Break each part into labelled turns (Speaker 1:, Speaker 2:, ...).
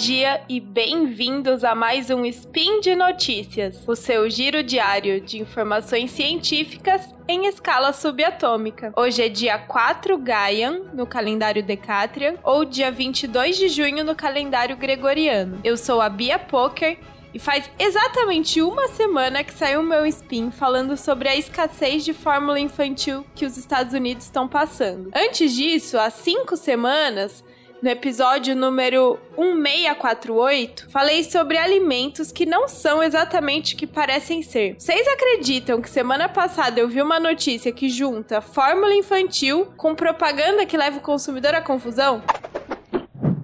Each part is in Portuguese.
Speaker 1: dia e bem-vindos a mais um Spin de Notícias, o seu giro diário de informações científicas em escala subatômica. Hoje é dia 4 Gaian, no calendário Decatrian, ou dia 22 de junho no calendário Gregoriano. Eu sou a Bia Poker e faz exatamente uma semana que saiu meu spin falando sobre a escassez de fórmula infantil que os Estados Unidos estão passando. Antes disso, há cinco semanas, no episódio número 1648, falei sobre alimentos que não são exatamente o que parecem ser. Vocês acreditam que semana passada eu vi uma notícia que junta fórmula infantil com propaganda que leva o consumidor à confusão?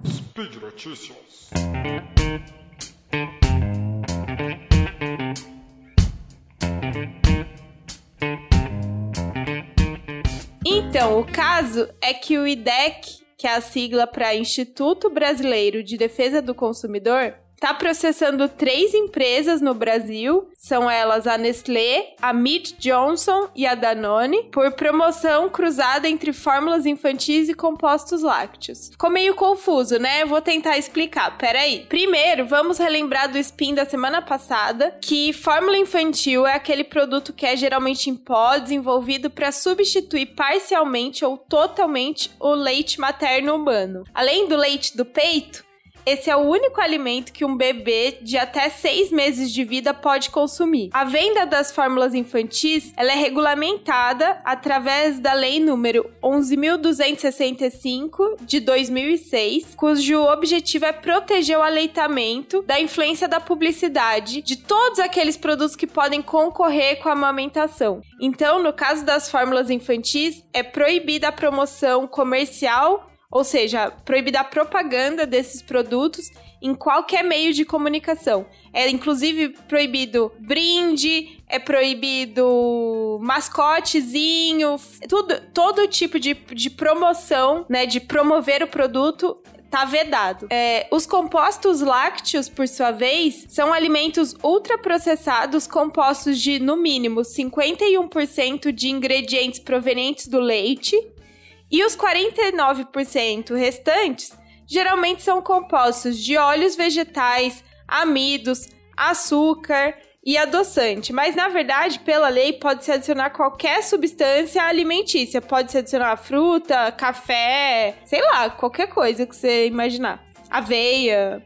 Speaker 1: Speed Notícias. Então, o caso é que o IDEC que é a sigla para Instituto Brasileiro de Defesa do Consumidor, está processando três empresas no Brasil, são elas a Nestlé, a Mead Johnson e a Danone, por promoção cruzada entre fórmulas infantis e compostos lácteos. Ficou meio confuso, né? Eu vou tentar explicar. Peraí. Primeiro, vamos relembrar do spin da semana passada, que fórmula infantil é aquele produto que é geralmente em pó, desenvolvido para substituir parcialmente ou totalmente o leite materno humano. Além do leite do peito, esse é o único alimento que um bebê de até seis meses de vida pode consumir. A venda das fórmulas infantis ela é regulamentada através da lei número 11.265 de 2006, cujo objetivo é proteger o aleitamento da influência da publicidade de todos aqueles produtos que podem concorrer com a amamentação. Então, no caso das fórmulas infantis, é proibida a promoção comercial ou seja, proibida a propaganda desses produtos em qualquer meio de comunicação. É inclusive proibido brinde, é proibido mascotezinho, tudo, todo tipo de, de promoção, né, de promover o produto tá vedado. É, os compostos lácteos, por sua vez, são alimentos ultraprocessados compostos de, no mínimo, 51% de ingredientes provenientes do leite e os 49% restantes geralmente são compostos de óleos vegetais, amidos, açúcar e adoçante. Mas na verdade, pela lei, pode-se adicionar qualquer substância alimentícia. Pode-se adicionar fruta, café, sei lá, qualquer coisa que você imaginar. Aveia,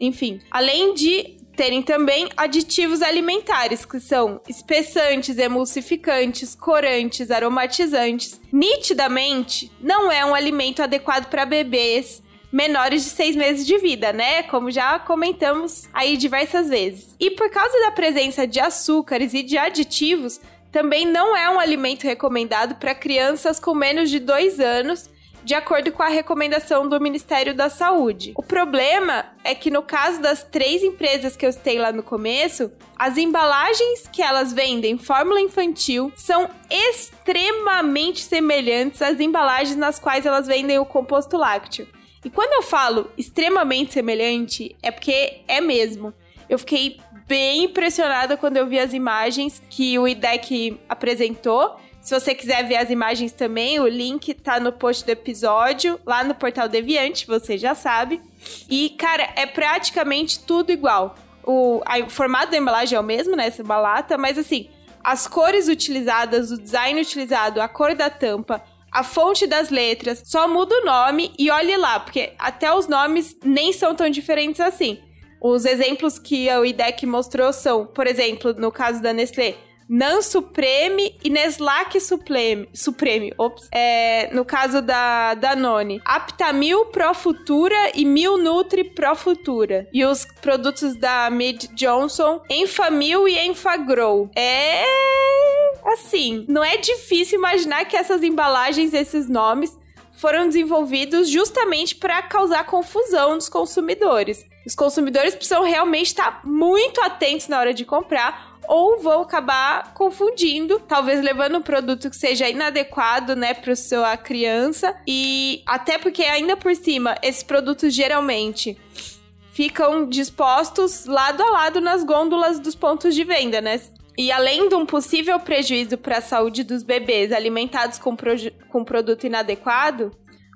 Speaker 1: enfim. Além de terem também aditivos alimentares, que são espessantes, emulsificantes, corantes, aromatizantes. Nitidamente, não é um alimento adequado para bebês menores de seis meses de vida, né? Como já comentamos aí diversas vezes. E por causa da presença de açúcares e de aditivos, também não é um alimento recomendado para crianças com menos de dois anos de acordo com a recomendação do Ministério da Saúde. O problema é que no caso das três empresas que eu citei lá no começo, as embalagens que elas vendem fórmula infantil são extremamente semelhantes às embalagens nas quais elas vendem o composto lácteo. E quando eu falo extremamente semelhante, é porque é mesmo. Eu fiquei bem impressionada quando eu vi as imagens que o IDEC apresentou se você quiser ver as imagens também, o link tá no post do episódio, lá no Portal Deviante, você já sabe. E, cara, é praticamente tudo igual. O, a, o formato da embalagem é o mesmo, né? Essa balata, mas assim, as cores utilizadas, o design utilizado, a cor da tampa, a fonte das letras, só muda o nome e olhe lá, porque até os nomes nem são tão diferentes assim. Os exemplos que o IDEC mostrou são, por exemplo, no caso da Nestlé, Nan Supreme e Neslac Supreme. Supreme, ops. É, no caso da Danone. Aptamil Pro Futura e Mil Nutri Pro Futura. E os produtos da Mid Johnson, Enfamil e Enfagrow. É... Assim, não é difícil imaginar que essas embalagens, esses nomes, foram desenvolvidos justamente para causar confusão nos consumidores. Os consumidores precisam realmente estar muito atentos na hora de comprar ou vão acabar confundindo, talvez levando um produto que seja inadequado, né, para sua criança e até porque ainda por cima esses produtos geralmente ficam dispostos lado a lado nas gôndolas dos pontos de venda, né? E além de um possível prejuízo para a saúde dos bebês alimentados com, com produto inadequado,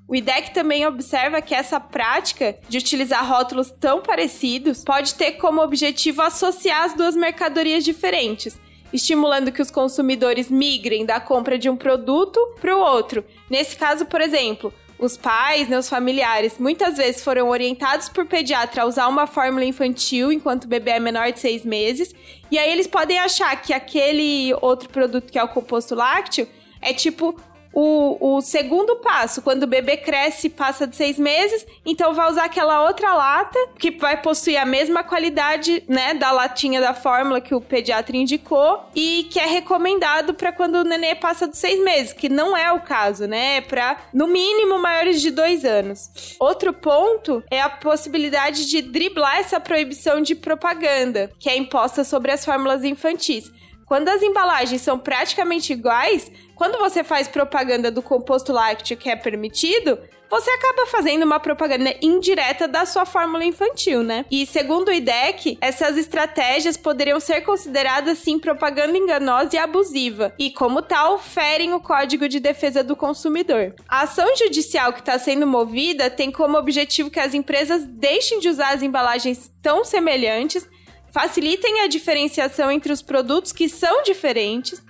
Speaker 1: O IDEC também observa que essa prática de utilizar rótulos tão parecidos pode ter como objetivo associar as duas mercadorias diferentes, estimulando que os consumidores migrem da compra de um produto para o outro. Nesse caso, por exemplo, os pais, né, os familiares, muitas vezes foram orientados por pediatra a usar uma fórmula infantil enquanto o bebê é menor de seis meses. E aí eles podem achar que aquele outro produto que é o composto lácteo é tipo o, o segundo passo, quando o bebê cresce e passa de seis meses, então vai usar aquela outra lata que vai possuir a mesma qualidade, né, da latinha da fórmula que o pediatra indicou e que é recomendado para quando o nenê passa de seis meses, que não é o caso, né, é para no mínimo maiores de dois anos. Outro ponto é a possibilidade de driblar essa proibição de propaganda que é imposta sobre as fórmulas infantis. Quando as embalagens são praticamente iguais, quando você faz propaganda do composto lácteo que é permitido, você acaba fazendo uma propaganda indireta da sua fórmula infantil, né? E segundo o IDEC, essas estratégias poderiam ser consideradas sim propaganda enganosa e abusiva, e como tal, ferem o Código de Defesa do Consumidor. A ação judicial que está sendo movida tem como objetivo que as empresas deixem de usar as embalagens tão semelhantes facilitem a diferenciação entre os produtos que são diferentes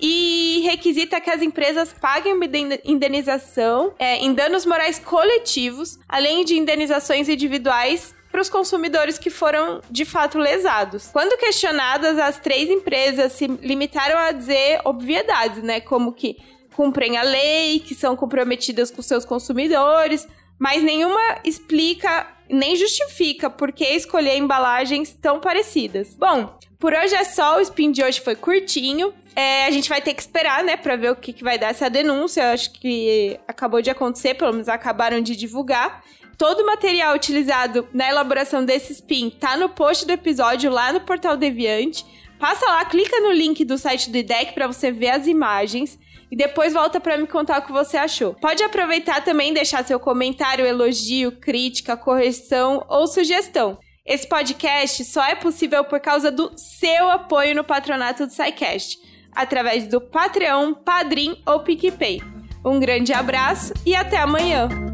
Speaker 1: e requisita que as empresas paguem uma indenização é, em danos morais coletivos, além de indenizações individuais para os consumidores que foram de fato lesados. Quando questionadas, as três empresas se limitaram a dizer obviedades, né? Como que cumprem a lei, que são comprometidas com seus consumidores, mas nenhuma explica nem justifica por que escolher embalagens tão parecidas. Bom, por hoje é só, o spin de hoje foi curtinho. É, a gente vai ter que esperar, né, pra ver o que, que vai dar essa denúncia. Acho que acabou de acontecer, pelo menos acabaram de divulgar. Todo o material utilizado na elaboração desse spin tá no post do episódio lá no Portal Deviante. Passa lá, clica no link do site do IDEC para você ver as imagens e depois volta para me contar o que você achou. Pode aproveitar também deixar seu comentário, elogio, crítica, correção ou sugestão. Esse podcast só é possível por causa do seu apoio no patronato do SciCast, através do Patreon, Padrim ou PicPay. Um grande abraço e até amanhã!